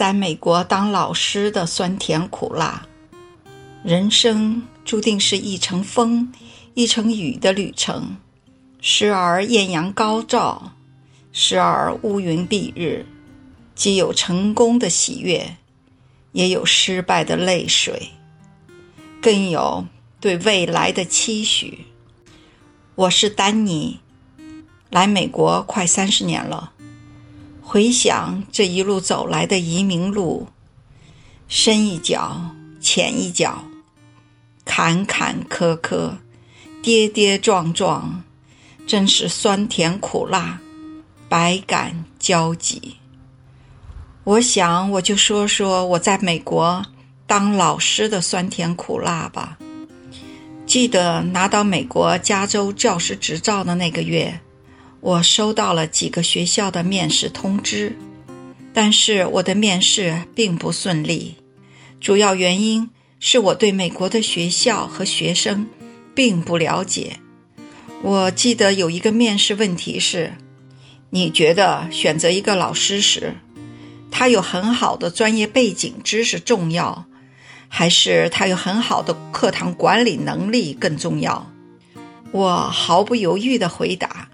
在美国当老师的酸甜苦辣，人生注定是一程风、一程雨的旅程，时而艳阳高照，时而乌云蔽日，既有成功的喜悦，也有失败的泪水，更有对未来的期许。我是丹尼，来美国快三十年了。回想这一路走来的移民路，深一脚浅一脚，坎坎坷坷，跌跌撞撞，真是酸甜苦辣，百感交集。我想，我就说说我在美国当老师的酸甜苦辣吧。记得拿到美国加州教师执照的那个月。我收到了几个学校的面试通知，但是我的面试并不顺利。主要原因是我对美国的学校和学生并不了解。我记得有一个面试问题是：你觉得选择一个老师时，他有很好的专业背景知识重要，还是他有很好的课堂管理能力更重要？我毫不犹豫地回答。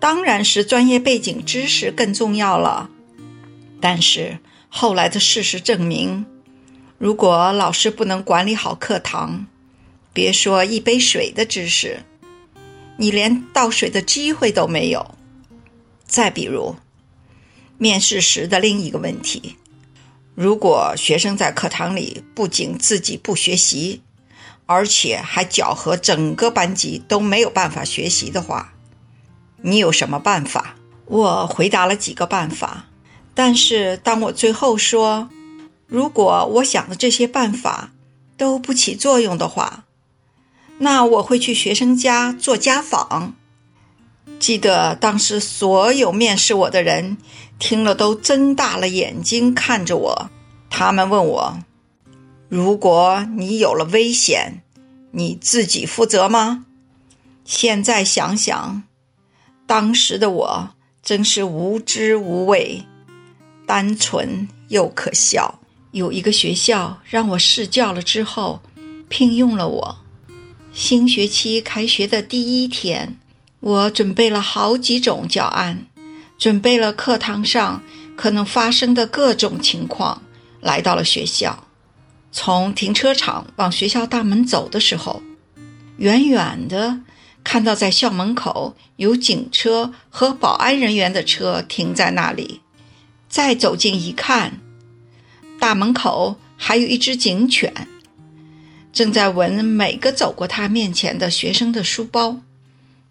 当然是专业背景知识更重要了，但是后来的事实证明，如果老师不能管理好课堂，别说一杯水的知识，你连倒水的机会都没有。再比如，面试时的另一个问题，如果学生在课堂里不仅自己不学习，而且还搅和整个班级都没有办法学习的话，你有什么办法？我回答了几个办法，但是当我最后说，如果我想的这些办法都不起作用的话，那我会去学生家做家访。记得当时所有面试我的人听了都睁大了眼睛看着我，他们问我：如果你有了危险，你自己负责吗？现在想想。当时的我真是无知无畏，单纯又可笑。有一个学校让我试教了之后，聘用了我。新学期开学的第一天，我准备了好几种教案，准备了课堂上可能发生的各种情况，来到了学校。从停车场往学校大门走的时候，远远的。看到在校门口有警车和保安人员的车停在那里，再走近一看，大门口还有一只警犬，正在闻每个走过他面前的学生的书包，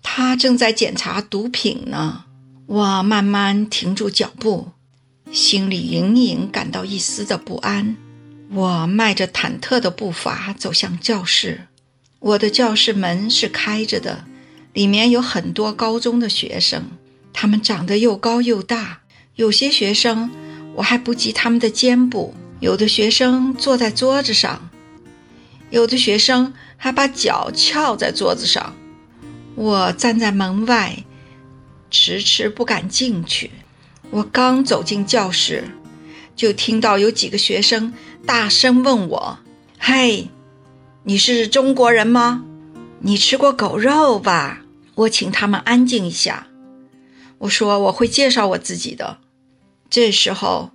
他正在检查毒品呢。我慢慢停住脚步，心里隐隐感到一丝的不安。我迈着忐忑的步伐走向教室。我的教室门是开着的，里面有很多高中的学生，他们长得又高又大。有些学生我还不及他们的肩部，有的学生坐在桌子上，有的学生还把脚翘在桌子上。我站在门外，迟迟不敢进去。我刚走进教室，就听到有几个学生大声问我：“嘿！”你是中国人吗？你吃过狗肉吧？我请他们安静一下。我说我会介绍我自己的。这时候，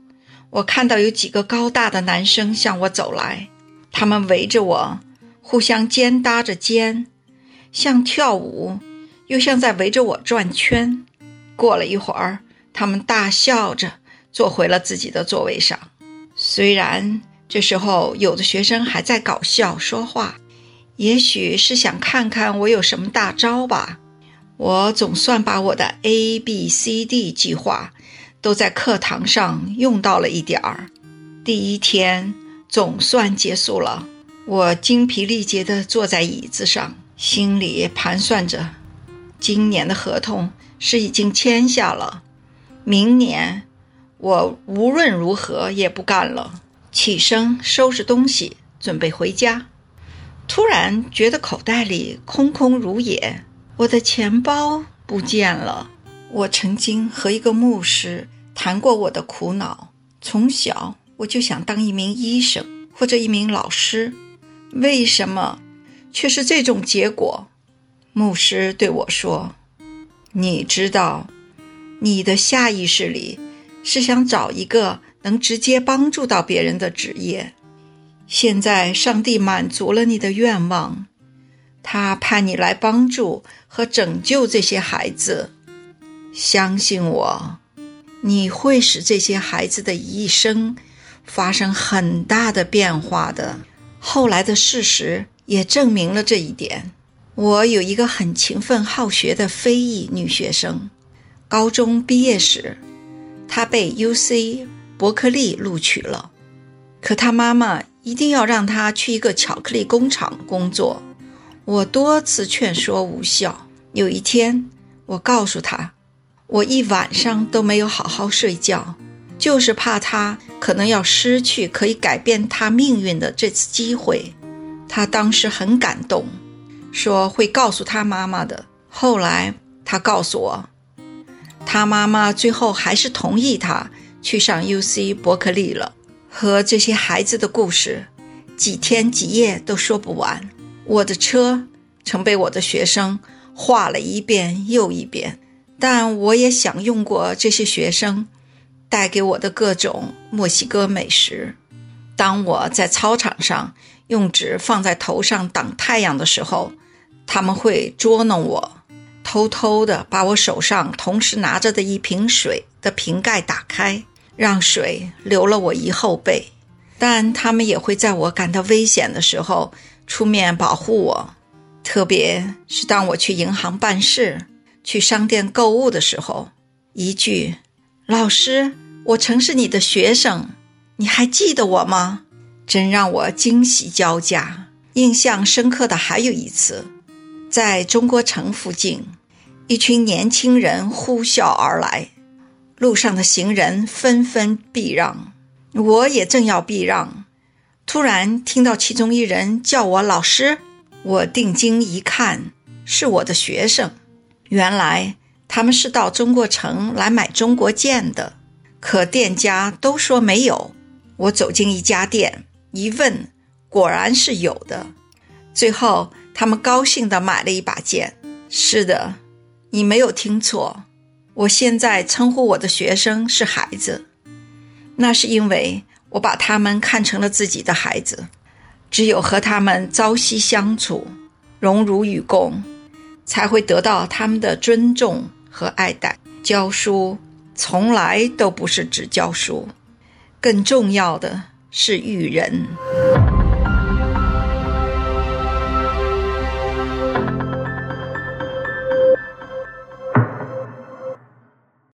我看到有几个高大的男生向我走来，他们围着我，互相肩搭着肩，像跳舞，又像在围着我转圈。过了一会儿，他们大笑着坐回了自己的座位上，虽然。这时候，有的学生还在搞笑说话，也许是想看看我有什么大招吧。我总算把我的 A B C D 计划都在课堂上用到了一点儿。第一天总算结束了，我精疲力竭地坐在椅子上，心里盘算着：今年的合同是已经签下了，明年我无论如何也不干了。起身收拾东西，准备回家。突然觉得口袋里空空如也，我的钱包不见了。我曾经和一个牧师谈过我的苦恼。从小我就想当一名医生或者一名老师，为什么却是这种结果？牧师对我说：“你知道，你的下意识里是想找一个能直接帮助到别人的职业。现在上帝满足了你的愿望，他派你来帮助和拯救这些孩子。相信我。”你会使这些孩子的一生发生很大的变化的。后来的事实也证明了这一点。我有一个很勤奋好学的非裔女学生，高中毕业时，她被 UC 伯克利录取了，可他妈妈一定要让他去一个巧克力工厂工作。我多次劝说无效。有一天，我告诉他。我一晚上都没有好好睡觉，就是怕他可能要失去可以改变他命运的这次机会。他当时很感动，说会告诉他妈妈的。后来他告诉我，他妈妈最后还是同意他去上 UC 伯克利了。和这些孩子的故事，几天几夜都说不完。我的车曾被我的学生画了一遍又一遍。但我也享用过这些学生带给我的各种墨西哥美食。当我在操场上用纸放在头上挡太阳的时候，他们会捉弄我，偷偷地把我手上同时拿着的一瓶水的瓶盖打开，让水流了我一后背。但他们也会在我感到危险的时候出面保护我，特别是当我去银行办事。去商店购物的时候，一句“老师，我曾是你的学生，你还记得我吗？”真让我惊喜交加。印象深刻的还有一次，在中国城附近，一群年轻人呼啸而来，路上的行人纷纷避让，我也正要避让，突然听到其中一人叫我“老师”，我定睛一看，是我的学生。原来他们是到中国城来买中国剑的，可店家都说没有。我走进一家店，一问，果然是有的。最后，他们高兴地买了一把剑。是的，你没有听错，我现在称呼我的学生是孩子，那是因为我把他们看成了自己的孩子。只有和他们朝夕相处，荣辱与共。才会得到他们的尊重和爱戴。教书从来都不是只教书，更重要的是育人。